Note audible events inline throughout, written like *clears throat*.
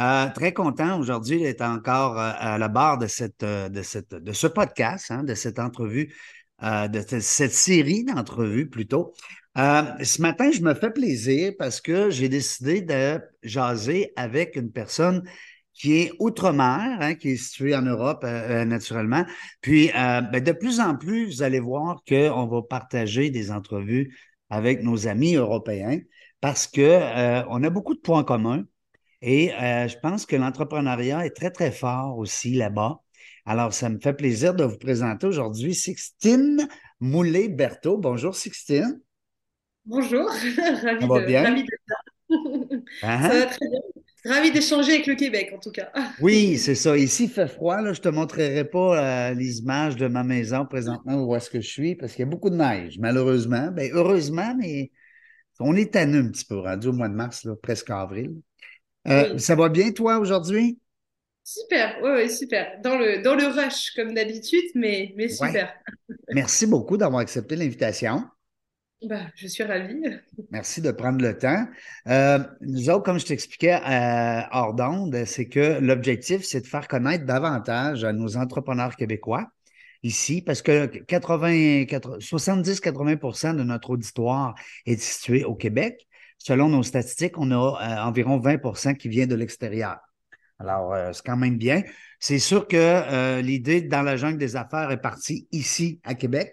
Euh, très content aujourd'hui d'être encore euh, à la barre de, euh, ce podcast, hein, de cette entrevue, de cette série d'entrevues plutôt. ce matin, je me fais plaisir parce que j'ai décidé de jaser avec une personne qui est outre-mer, hein, qui est située en Europe naturellement. Puis, ben, de plus en plus, vous allez voir qu'on va partager des entrevues avec nos amis européens parce qu'on on a beaucoup de points communs. Et euh, je pense que l'entrepreneuriat est très, très fort aussi là-bas. Alors, ça me fait plaisir de vous présenter aujourd'hui Sixtine Moulet-Berthaud. Bonjour, Sixtine. Bonjour, *laughs* ravi, de, bien? ravi *laughs* hein? Ça va très bien. Ravi d'échanger avec le Québec, en tout cas. *laughs* oui, c'est ça. Ici, il fait froid. Là. Je ne te montrerai pas euh, les images de ma maison présentement où est-ce que je suis parce qu'il y a beaucoup de neige, malheureusement. Bien, heureusement, mais on est tanné un petit peu, rendu au mois de mars, là, presque avril. Euh, ça va bien, toi, aujourd'hui? Super, oui, ouais, super. Dans le, dans le rush, comme d'habitude, mais, mais super. *laughs* Merci beaucoup d'avoir accepté l'invitation. Bah, je suis ravie. Merci de prendre le temps. Euh, nous autres, comme je t'expliquais euh, hors d'onde, c'est que l'objectif, c'est de faire connaître davantage à nos entrepreneurs québécois ici, parce que 70-80% de notre auditoire est situé au Québec selon nos statistiques, on a euh, environ 20% qui vient de l'extérieur. Alors, euh, c'est quand même bien. C'est sûr que euh, l'idée dans la jungle des affaires est partie ici, à Québec,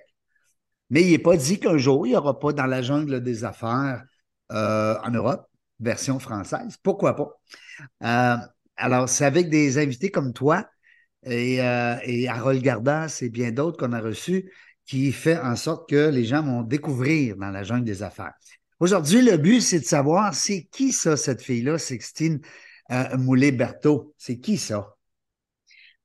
mais il n'est pas dit qu'un jour, il n'y aura pas dans la jungle des affaires en Europe, version française. Pourquoi pas? alors, c'est avec des invités comme toi et, et Harold Gardas et bien d'autres qu'on a reçus qui fait en sorte que les gens vont découvrir dans la jungle des affaires. Aujourd'hui, le but, c'est de savoir c'est qui ça, cette fille-là, Sixtine euh, Moulet-Berthaud? C'est qui ça?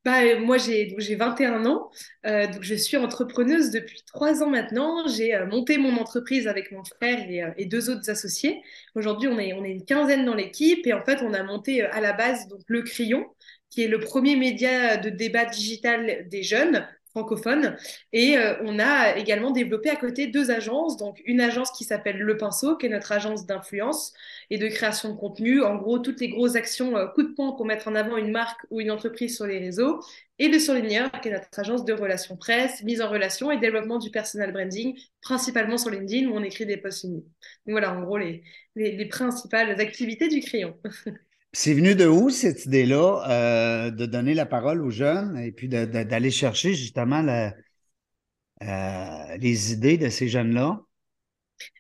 Bah, moi, j'ai 21 ans, euh, donc je suis entrepreneuse depuis trois ans maintenant. J'ai euh, monté mon entreprise avec mon frère et, deux autres associés. Aujourd'hui, on est, on est une quinzaine dans l'équipe et en fait, on a monté à la base donc, Le Crayon, qui est le premier média de débat digital des jeunes francophone. Et euh, on a également développé à côté deux agences, donc une agence qui s'appelle Le Pinceau, qui est notre agence d'influence et de création de contenu. En gros, toutes les grosses actions euh, coup de poing pour mettre en avant une marque ou une entreprise sur les réseaux. Et Le Surligneur, qui est notre agence de relations presse, mise en relation et développement du personal branding, principalement sur LinkedIn où on écrit des posts unis. Donc voilà, en gros, les, les principales activités du crayon. *laughs* C'est venu de où cette idée-là euh, de donner la parole aux jeunes et puis d'aller chercher justement euh, les idées de ces jeunes-là?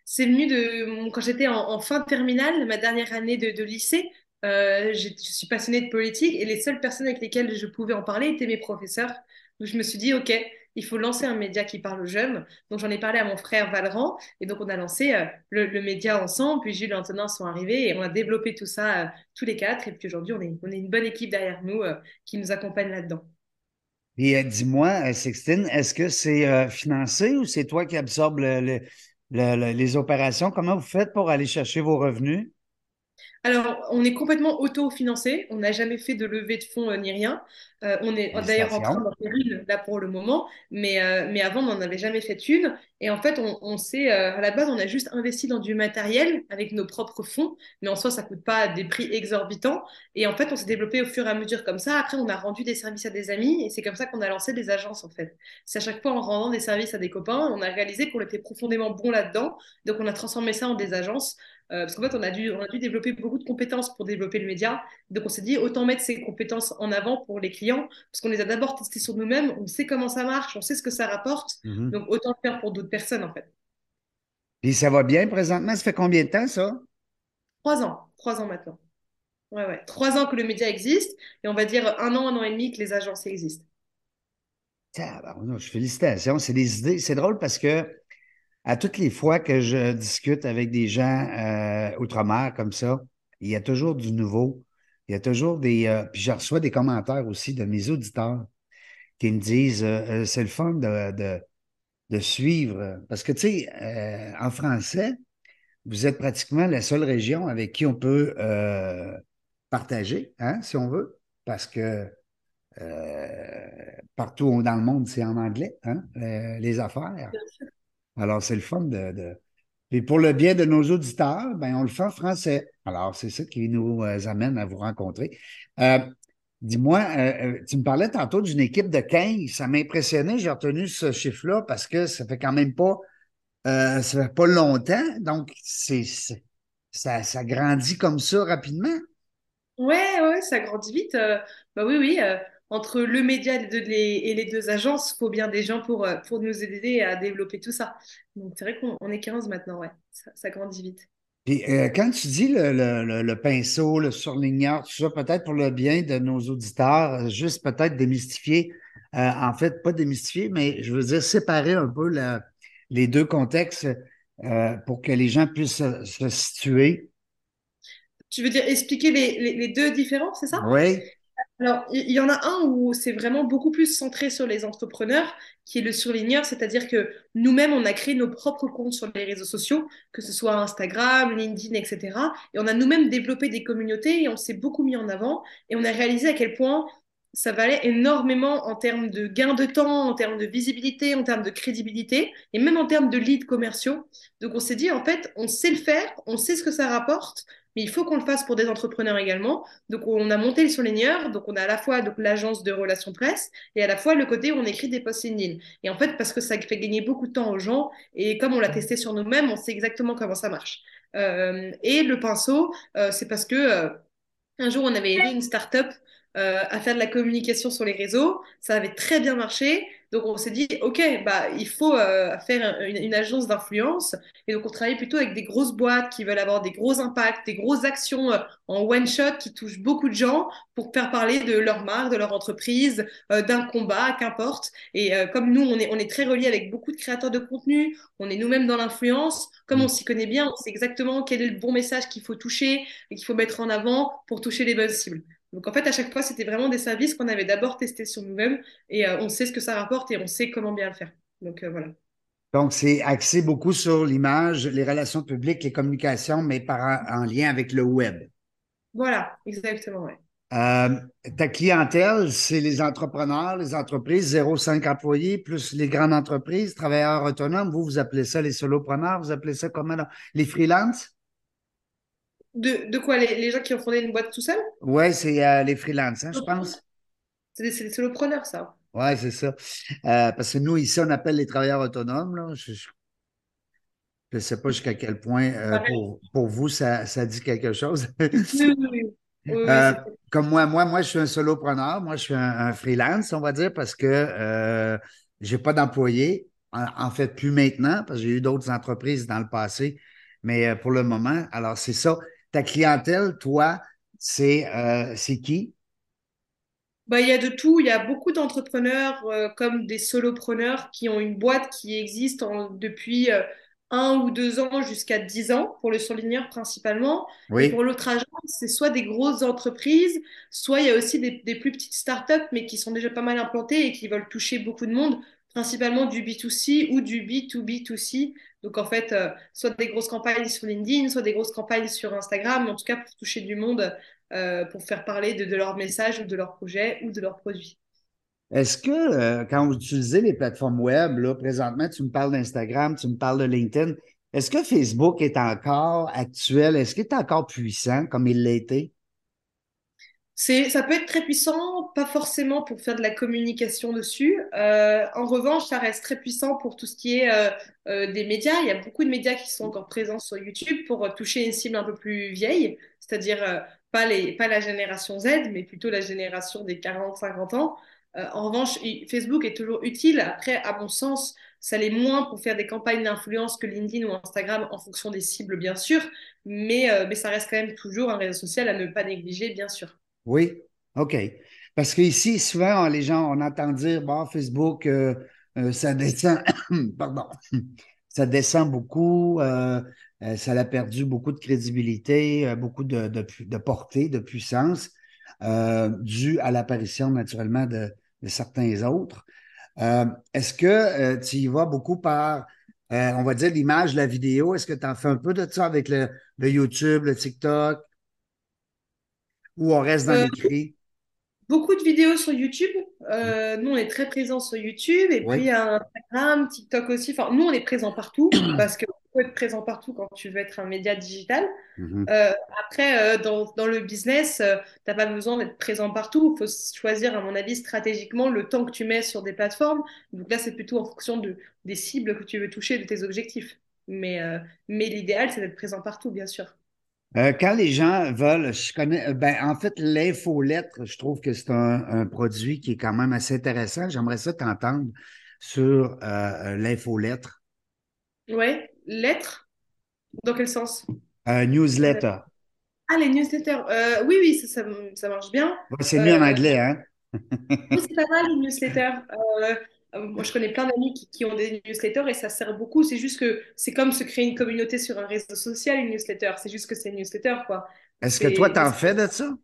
C'est venu de quand j'étais en, fin de terminale, ma dernière année de, lycée. Euh, je, je, suis passionnée de politique et les seules personnes avec lesquelles je pouvais en parler étaient mes professeurs. Donc je me suis dit, OK, il faut lancer un média qui parle aux jeunes. Donc j'en ai parlé à mon frère Valran et donc on a lancé euh, le, média ensemble. Puis Jules et Antonin sont arrivés et on a développé tout ça euh, tous les quatre. Et puis aujourd'hui, on est, on est une bonne équipe derrière nous euh, qui nous accompagne là-dedans. Et dis-moi, Sixtine, est-ce que c'est financé ou c'est toi qui absorbes les opérations? Comment vous faites pour aller chercher vos revenus? Alors, on est complètement autofinancé. On n'a jamais fait de levée de fonds ni rien. Euh, on est d'ailleurs en train d'en faire une là pour le moment, mais, euh, mais avant, on n'en avait jamais fait une. Et en fait, on, on sait, euh, à la base, on a juste investi dans du matériel avec nos propres fonds, mais en soi, ça coûte pas des prix exorbitants. Et en fait, on s'est développé au fur et à mesure comme ça. Après, on a rendu des services à des amis et c'est comme ça qu'on a lancé des agences, en fait. C'est à chaque fois en rendant des services à des copains, on a réalisé qu'on était profondément bon là-dedans. Donc, on a transformé ça en des agences. Parce qu'en fait, on a, dû, on a dû développer beaucoup de compétences pour développer le média. Donc, on s'est dit, autant mettre ces compétences en avant pour les clients parce qu'on les a d'abord testés sur nous-mêmes, on sait comment ça marche, on sait ce que ça rapporte, mhm. donc autant le faire pour d'autres personnes en fait. Et ça va bien présentement? Ça fait combien de temps ça? Trois ans, trois ans maintenant. Ouais, ouais. Trois ans que le média existe et on va dire un an, un an et demi que les agences existent. je félicitations. C'est des idées. C'est drôle parce que à toutes les fois que je discute avec des gens euh, outre-mer comme ça, il y a toujours du nouveau. Il y a toujours des. puis je reçois des commentaires aussi de mes auditeurs qui me disent c'est le fun de, de, suivre. Parce que, tu sais, en français, vous êtes pratiquement la seule région avec qui on peut partager, hein, si on veut, parce que partout dans le monde, c'est en anglais, hein, les affaires. Alors, c'est le fun de, Et pour le bien de nos auditeurs, ben, on le fait en français. Alors, c'est ça qui nous euh, amène à vous rencontrer. Euh, dis-moi, euh, tu me parlais tantôt d'une équipe de 15. Ça m'a impressionné. J'ai retenu ce chiffre-là parce que ça fait quand même pas, ça pas longtemps. Donc, c'est, ça, grandit comme ça rapidement? Ouais, ouais, ça grandit vite. bah oui, oui entre le média et les deux agences, il faut bien des gens pour, euh, pour nous aider à développer tout ça. Donc, c'est vrai qu'on est 15 maintenant, ouais. Ça, grandit vite. Et euh, quand tu dis le, pinceau, le surligneur, tout ça, peut-être pour le bien de nos auditeurs, juste peut-être démystifier, euh, en fait, pas démystifier, mais je veux dire séparer un peu les deux contextes pour que les gens puissent se, situer. Tu veux dire expliquer les, les deux différences, c'est ça? Oui. Alors, il y, en a un où c'est vraiment beaucoup plus centré sur les entrepreneurs, qui est le surligneur, c'est-à-dire que nous-mêmes, on a créé nos propres comptes sur les réseaux sociaux, que ce soit Instagram, LinkedIn, etc. Et on a nous-mêmes développé des communautés et on s'est beaucoup mis en avant et on a réalisé à quel point ça valait énormément en termes de gain de temps, en termes de visibilité, en termes de crédibilité et même en termes de leads commerciaux. Donc on s'est dit, en fait, on sait le faire, on sait ce que ça rapporte, mais il faut qu'on le fasse pour des entrepreneurs également. Donc, on a monté le surligneur. Donc, on a à la fois l'agence de relations presse et à la fois le côté où on écrit des posts LinkedIn. Et en fait, parce que ça fait gagner beaucoup de temps aux gens et comme on l'a testé sur nous-mêmes, on sait exactement comment ça marche. Euh, et le pinceau, euh, c'est parce que euh, un jour, on avait aidé une startup à faire de la communication sur les réseaux. Ça avait très bien marché. Donc on s'est dit, OK, bah, il faut euh, faire une, agence d'influence. Et donc on travaille plutôt avec des grosses boîtes qui veulent avoir des gros impacts, des grosses actions euh, en one-shot qui touchent beaucoup de gens pour faire parler de leur marque, de leur entreprise, euh, d'un combat, qu'importe. Et comme nous, on est, on est très reliés avec beaucoup de créateurs de contenu, on est nous-mêmes dans l'influence, comme on s'y connaît bien, on sait exactement quel est le bon message qu'il faut toucher et qu'il faut mettre en avant pour toucher les bonnes cibles. Donc en fait, à chaque fois, c'était vraiment des services qu'on avait d'abord testés sur nous-mêmes et euh, on sait ce que ça rapporte et on sait comment bien le faire. Donc euh, voilà. Donc, c'est axé beaucoup sur l'image, les relations publiques, les communications, mais par, en lien avec le web. Voilà, exactement, oui. Euh, ta clientèle, c'est les entrepreneurs, les entreprises, 0,5 employés, plus les grandes entreprises, travailleurs autonomes. Vous, vous appelez ça les solopreneurs, vous appelez ça comment? Les freelances? De, quoi les, gens qui ont fondé une boîte tout seul Oui, c'est euh, les freelances, hein, je pense. C'est des, solopreneurs, ça. Oui, c'est ça. Euh, parce que nous, ici, on appelle les travailleurs autonomes. Là. Je ne sais pas jusqu'à quel point euh, pour, vous, ça, dit quelque chose. oui, *laughs* comme moi, moi, moi, je suis un solopreneur. Moi, je suis un, freelance, on va dire, parce que je n'ai pas d'employé. En, en, fait, plus maintenant, parce que j'ai eu d'autres entreprises dans le passé. Mais pour le moment, alors c'est ça ta clientèle, toi, c'est euh, qui? Bah, il y a de tout. Il y a beaucoup d'entrepreneurs euh, comme des solopreneurs qui ont une boîte qui existe depuis euh, un ou deux ans jusqu'à dix ans, pour le surligneur principalement. Et pour l'autre agence, c'est soit des grosses entreprises, soit il y a aussi des, des, plus petites startups, mais qui sont déjà pas mal implantées et qui veulent toucher beaucoup de monde, principalement du B2C ou du B2B2C. Donc en fait, euh, soit des grosses campagnes sur LinkedIn, soit des grosses campagnes sur Instagram, en tout cas pour toucher du monde, euh, pour faire parler de, leur message ou de leur projet ou de leurs produits. Est-ce que euh, quand vous utilisez les plateformes web, là, présentement, tu me parles d'Instagram, tu me parles de LinkedIn, est-ce que Facebook est encore actuel? Est-ce qu'il est encore puissant comme il été? C'est, ça peut être très puissant, pas forcément pour faire de la communication dessus. Euh, en revanche, ça reste très puissant pour tout ce qui est euh, euh, des médias. Il y a beaucoup de médias qui sont encore présents sur YouTube pour toucher une cible un peu plus vieille, c'est-à-dire pas, les, pas la génération Z, mais plutôt la génération des 40-50 ans. en revanche, Facebook est toujours utile. Après, à mon sens, ça l'est moins pour faire des campagnes d'influence que LinkedIn ou Instagram en fonction des cibles, bien sûr, mais, mais ça reste quand même toujours un réseau social à ne pas négliger, bien sûr. Oui, OK. Parce qu'ici, souvent, les gens, on entend dire, bon, Facebook, euh, euh, ça descend, *coughs* pardon, *coughs* ça descend beaucoup, euh, ça a perdu beaucoup de crédibilité, beaucoup de, portée, de puissance, dû à l'apparition naturellement de, certains autres. Est-ce que tu y vas beaucoup par, on va dire, l'image, la vidéo? Est-ce que tu en fais un peu de ça avec le YouTube, le TikTok? Ou on reste dans l'écrit? Beaucoup de vidéos sur YouTube. Euh, nous, on est très présents sur YouTube et Oui. puis Instagram, TikTok aussi. Enfin, nous, on est présents partout *clears throat* parce que faut être présent partout quand tu veux être un média digital. Mhm. Euh, après, euh, dans, dans le business, euh, t'as pas besoin d'être présent partout. Il faut choisir, à mon avis, stratégiquement le temps que tu mets sur des plateformes. Donc là, c'est plutôt en fonction de, des cibles que tu veux toucher, de tes objectifs. Mais, euh, mais l'idéal, c'est d'être présent partout, bien sûr. Euh, quand les gens veulent, je connais, euh, ben, en fait, l'infolettre, je trouve que c'est un, un produit qui est quand même assez intéressant. J'aimerais ça t'entendre sur euh, l'infolettre. Ouais, lettres, dans quel sens? Un newsletter. Ah, les newsletters. Euh, oui, oui, ça, ça, ça marche bien. Ouais, c'est mieux en Euh, anglais, hein? oui, c'est pas mal, les newsletters. Euh, moi, je connais plein d'amis qui, qui ont des newsletters et ça sert beaucoup. C'est juste que c'est comme se créer une communauté sur un réseau social, une newsletter. C'est juste que c'est une newsletter, quoi. Est-ce que toi, t'en fais de ça?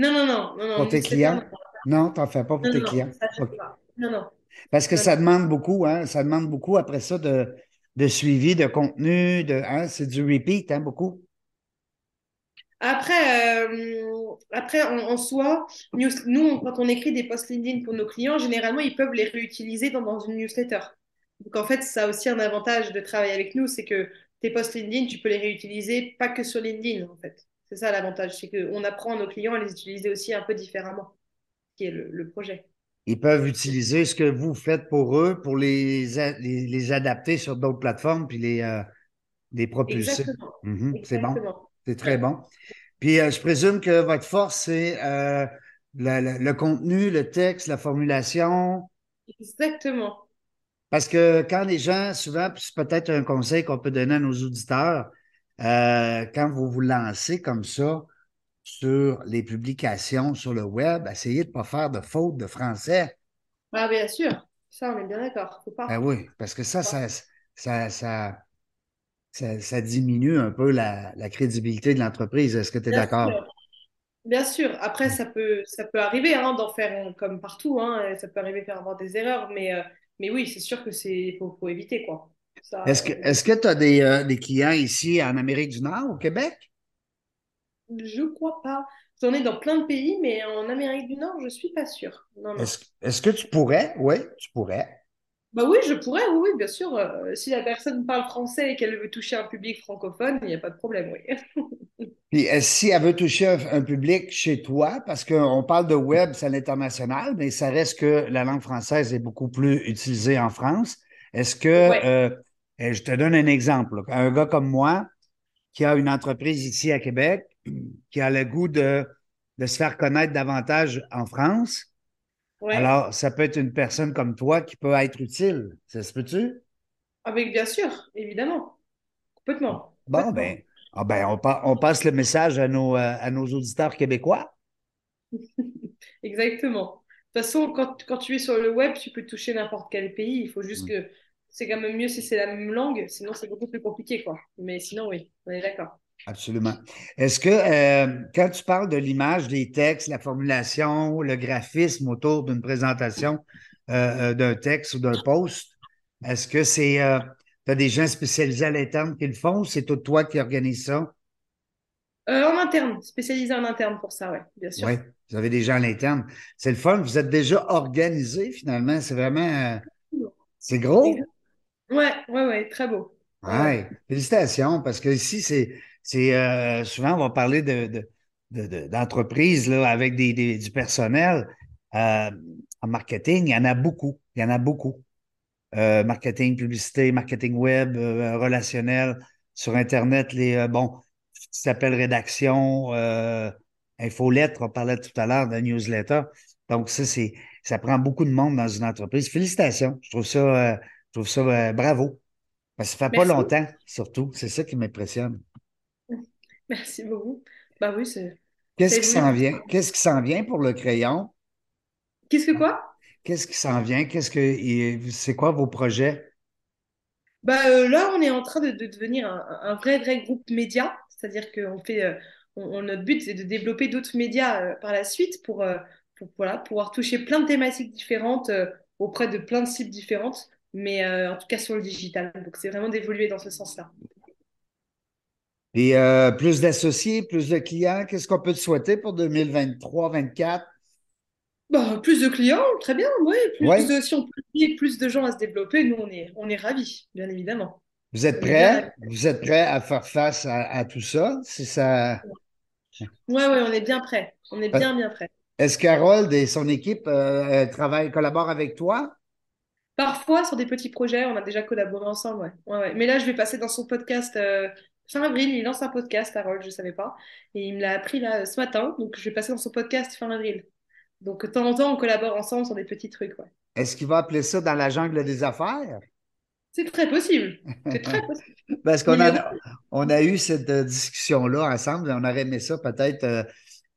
Non, non, non, non, pour tes clients? Non, t'en fais pas pour non, tes non, clients. non, ça, pas. Non, non, Parce que non, ça demande beaucoup, hein? Ça demande beaucoup après ça de, de suivi, de contenu, de, hein? C'est du repeat, hein, beaucoup. Après, euh, après en, en soi, news- nous, on- quand on écrit des posts LinkedIn pour nos clients, généralement, ils peuvent les réutiliser dans, dans une newsletter. Donc, en fait, ça a aussi un avantage de travailler avec nous, c'est que tes posts LinkedIn, tu peux les réutiliser pas que sur LinkedIn, en fait. C'est ça l'avantage, c'est qu'on apprend à nos clients à les utiliser aussi un peu différemment, qui est le, le projet. Ils peuvent utiliser ce que vous faites pour eux pour les, les adapter sur d'autres plateformes puis les, euh, les propulser. Exactement. Mhm, c'est bon. C'est très bon. Puis euh, je présume que votre force, c'est euh, le, le- le contenu, le texte, la formulation. Exactement. Parce que quand les gens, souvent, c'est peut-être un conseil qu'on peut donner à nos auditeurs, euh, quand vous vous lancez comme ça sur les publications sur le web, essayez de ne pas faire de fautes de français. Ah, bien sûr. Ça, on est bien d'accord. Ben oui, parce que ça, ça, ça, ça, ça diminue un peu la, la crédibilité de l'entreprise. Est-ce que tu es d'accord? Bien sûr, après ça peut ça peut arriver hein, d'en faire un- comme partout, hein, ça peut arriver de faire avoir des erreurs, mais, euh, mais oui, c'est sûr que c'est faut, faut éviter quoi. Est-ce que euh, est-ce que tu as des, euh, des clients ici en Amérique du Nord, au Québec? je crois pas. J'en ai dans plein de pays, mais en Amérique du Nord, je suis pas sûre. Est-ce que tu pourrais? Oui, tu pourrais. Bah oui, je pourrais, oui, oui, bien sûr. euh, si la personne parle français et qu'elle veut toucher un public francophone, il n'y a pas de problème, oui. *laughs* Puis euh, si elle veut toucher un, un public chez toi, parce qu'on parle de web, c'est à l'international, mais ça reste que la langue française est beaucoup plus utilisée en France. Est-ce que, Ouais. euh, je te donne un exemple, là. un gars comme moi qui a une entreprise ici à Québec, qui a le goût de, de se faire connaître davantage en France, Ouais. alors ça peut être une personne comme toi qui peut être utile. Ça se peut-tu? Avec bien sûr, évidemment. Complètement. Bon, Complètement. ben, ah ben on, pa- on passe le message à nos, euh, à nos auditeurs québécois. *laughs* Exactement. De toute façon, quand, quand tu es sur le web, tu peux toucher n'importe quel pays. Il faut juste Mm. que c'est quand même mieux si c'est la même langue, sinon c'est beaucoup plus compliqué, quoi. Mais sinon, oui, on est d'accord. Absolument. Est-ce que euh, quand tu parles de l'image, des textes, la formulation, le graphisme autour d'une présentation euh, euh, d'un texte ou d'un post, est-ce que c'est euh, tu as des gens spécialisés à l'interne qui le font ou c'est tout toi qui organise ça? En interne, spécialisé en interne pour ça, ouais, bien sûr. Oui, vous avez des gens à l'interne. C'est le fun, vous êtes déjà organisé finalement. C'est vraiment c'est gros. Ouais, ouais, ouais, très beau. Ouais, félicitations, parce que ici, c'est, c'est euh, souvent, on va parler de, de, de- de- d'entreprises là, avec des, des- du personnel. Euh, en marketing, il y en a beaucoup. Il y en a beaucoup. Euh, marketing, publicité, marketing web, relationnel, sur Internet, les bon, ce qui s'appelle rédaction, infolettre, on parlait tout à l'heure de newsletter. Donc, ça, c'est ça prend beaucoup de monde dans une entreprise. Félicitations. Je trouve ça, je trouve ça bravo. Que ça fait pas longtemps, surtout. C'est ça qui m'impressionne. Merci beaucoup. Bah oui, c'est Qu'est-ce qui s'en vient? Qu'est-ce qui s'en vient pour le crayon? Qu'est-ce que quoi? Qu'est-ce qui s'en vient? Qu'est-ce que, c'est quoi vos projets? Euh, là, on est en train de, de devenir un, un vrai, vrai groupe média. C'est-à-dire qu'on fait, euh, on- on- notre but, c'est de développer d'autres médias euh, par la suite pour, pour voilà, pouvoir toucher plein de thématiques différentes auprès de plein de cibles différentes, mais en tout cas sur le digital. Donc, c'est vraiment d'évoluer dans ce sens-là. Et euh, plus d'associés, plus de clients, qu'est-ce qu'on peut te souhaiter pour 2023-2024? Bah, plus de clients, très bien, oui. Plus Oui. de, si on peut plus de gens à se développer, nous, on est, on est ravis, bien évidemment. Vous êtes prêts? Vous êtes prêts à faire face à, à tout ça? Si ça... Ouais, ouais, on est bien prêts. On est bien, bien prêts. Est-ce qu'Harold et son équipe euh, euh, travaillent, collaborent avec toi? Parfois, sur des petits projets, on a déjà collaboré ensemble, ouais. Ouais, ouais. Mais là, je vais passer dans son podcast euh, fin avril. Il lance un podcast, Harold, je ne savais pas. Et il me l'a appris là ce matin. Donc, je vais passer dans son podcast fin avril. Donc, de temps en temps, on collabore ensemble sur des petits trucs, ouais. Est-ce qu'il va appeler ça dans la jungle des affaires? C'est très possible. C'est très *laughs* possible. Parce qu'on a, on a eu cette euh, discussion-là ensemble et on aurait aimé ça peut-être euh,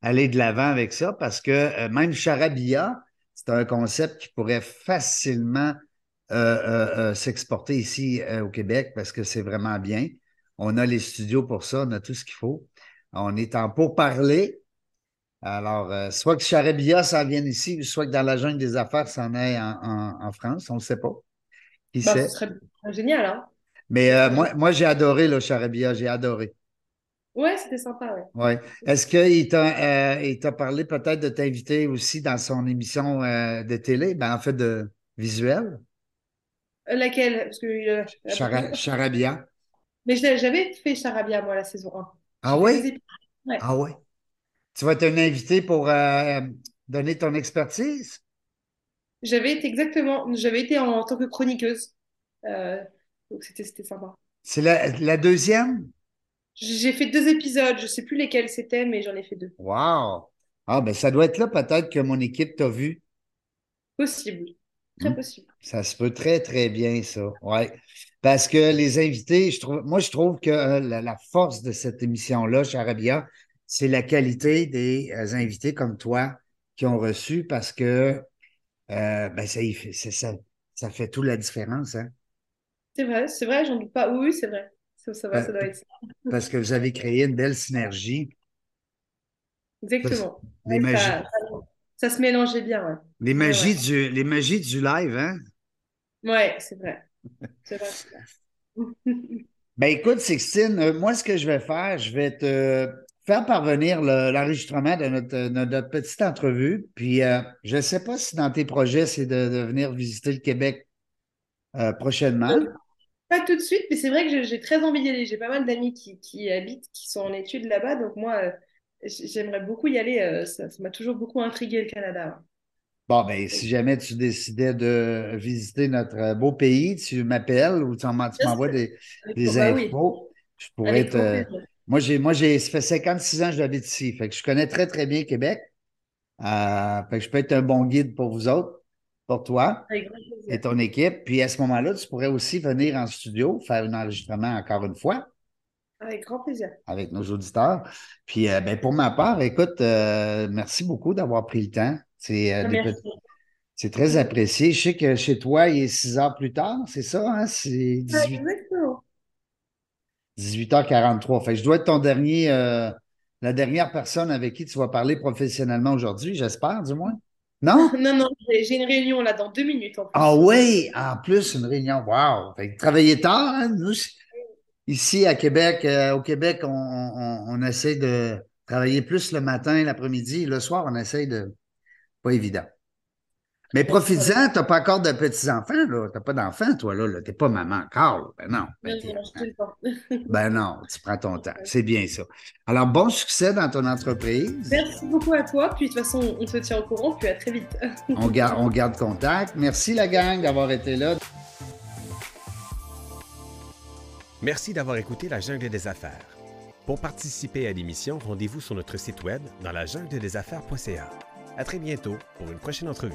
aller de l'avant avec ça parce que euh, même charabia, c'est un concept qui pourrait facilement euh, s'exporter ici au Québec parce que c'est vraiment bien. On a les studios pour ça, on a tout ce qu'il faut. On est en pourparler. Alors, euh, soit que charabia s'en vienne ici, soit que dans la jungle des affaires, ça en est en, en- en France, on ne sait pas. Qui Bah, sait? ce serait génial, hein. Mais euh, moi, moi j'ai adoré le charabia, j'ai adoré. Ouais, c'était sympa, ouais. Ouais. Est-ce qu'il t'a euh, t'a parlé peut-être de t'inviter aussi dans son émission de télé, ben, en fait de visuel, Laquelle? Parce que, Chara- Charabia? Mais j'avais fait Charabia, moi, la saison 1. Ah oui? Ouais. Ah oui. Tu vas être un invité pour euh, donner ton expertise? J'avais été exactement, j'avais été en, tant que chroniqueuse. Euh, donc c'était sympa. C'est la, la deuxième? J'ai fait deux épisodes, je sais plus lesquels c'était, mais j'en ai fait deux. Wow! Ah, ben ça doit être là peut-être que mon équipe t'a vu. Possible, très Hmm. possible. Ça se peut très, très bien, ça. Ouais. Parce que les invités, je trouve, moi, je trouve que euh, la, la force de cette émission-là, Charabia, c'est la qualité des euh, invités comme toi qui ont reçu parce que euh, ben, ça, fait, c'est ça, ça fait toute la différence, hein? C'est vrai, c'est vrai, j'en doute pas. Oui, c'est vrai. Ça, ça va, ça doit être ça. *laughs* Parce que vous avez créé une belle synergie. Exactement. Les magies, ça, ça- se mélangeait bien, ouais. les Ouais, magies ouais. du, les magies du live, hein? Ouais, c'est vrai. *laughs* Ben écoute, Sixtine, euh, moi, ce que je vais faire, je vais te faire parvenir le- l'enregistrement de notre, de notre petite entrevue. Puis, euh, je ne sais pas si dans tes projets, c'est de, de venir visiter le Québec euh, prochainement. Pas tout de suite, mais c'est vrai que j'ai très envie d'y aller. J'ai pas mal d'amis qui, qui habitent, qui sont en études là-bas, donc moi, euh, j'aimerais beaucoup y aller. euh, ça m'a toujours beaucoup intrigué le Canada. Bon, ben, si jamais tu décidais de visiter notre euh, beau pays, tu m'appelles ou tu m'envoies des, des oui, infos. Je pourrais avec te. Moi, j'ai, moi, j'ai, ça fait 56 ans que j'habite ici. Fait que je connais très, très bien Québec. Euh, fait que je peux être un bon guide pour vous autres, pour toi. Et ton équipe. Puis à ce moment-là, tu pourrais aussi venir en studio, faire un enregistrement encore une fois Avec grand plaisir. avec nos auditeurs. Puis euh, ben, pour ma part, écoute, euh, merci beaucoup d'avoir pris le temps. C'est euh, c'est très apprécié. Je sais que chez toi, il est 6 heures plus tard, c'est ça, hein? C'est Ouais, 18, exactement. 18h43. Fait que je dois être ton dernier, euh, la dernière personne avec qui tu vas parler professionnellement aujourd'hui, j'espère, du moins. Non? *laughs* Non, non, j'ai j'ai une réunion là dans deux minutes en plus. Ah oui, en plus, une réunion. Wow! Fait que travailler tard, hein? Nous, ici à Québec, euh, au Québec, on, on, on essaie de travailler plus le matin, l'après-midi. Le soir, on essaie de. Pas évident. Mais profites-en, t'as pas encore de petits-enfants, là. T'as pas d'enfants, toi, là. là. T'es pas maman encore, là. Ben non. Ben, Non, temps. ben non, tu prends ton temps. C'est bien ça. Alors, bon succès dans ton entreprise. Merci beaucoup à toi. Puis de toute façon, on se tient au courant. Puis à très vite. On garde, on garde contact. Merci, la gang, d'avoir été là. Merci d'avoir écouté La Jungle des Affaires. Pour participer à l'émission, rendez-vous sur notre site web dans la jungle des affaires.ca. À très bientôt pour une prochaine entrevue.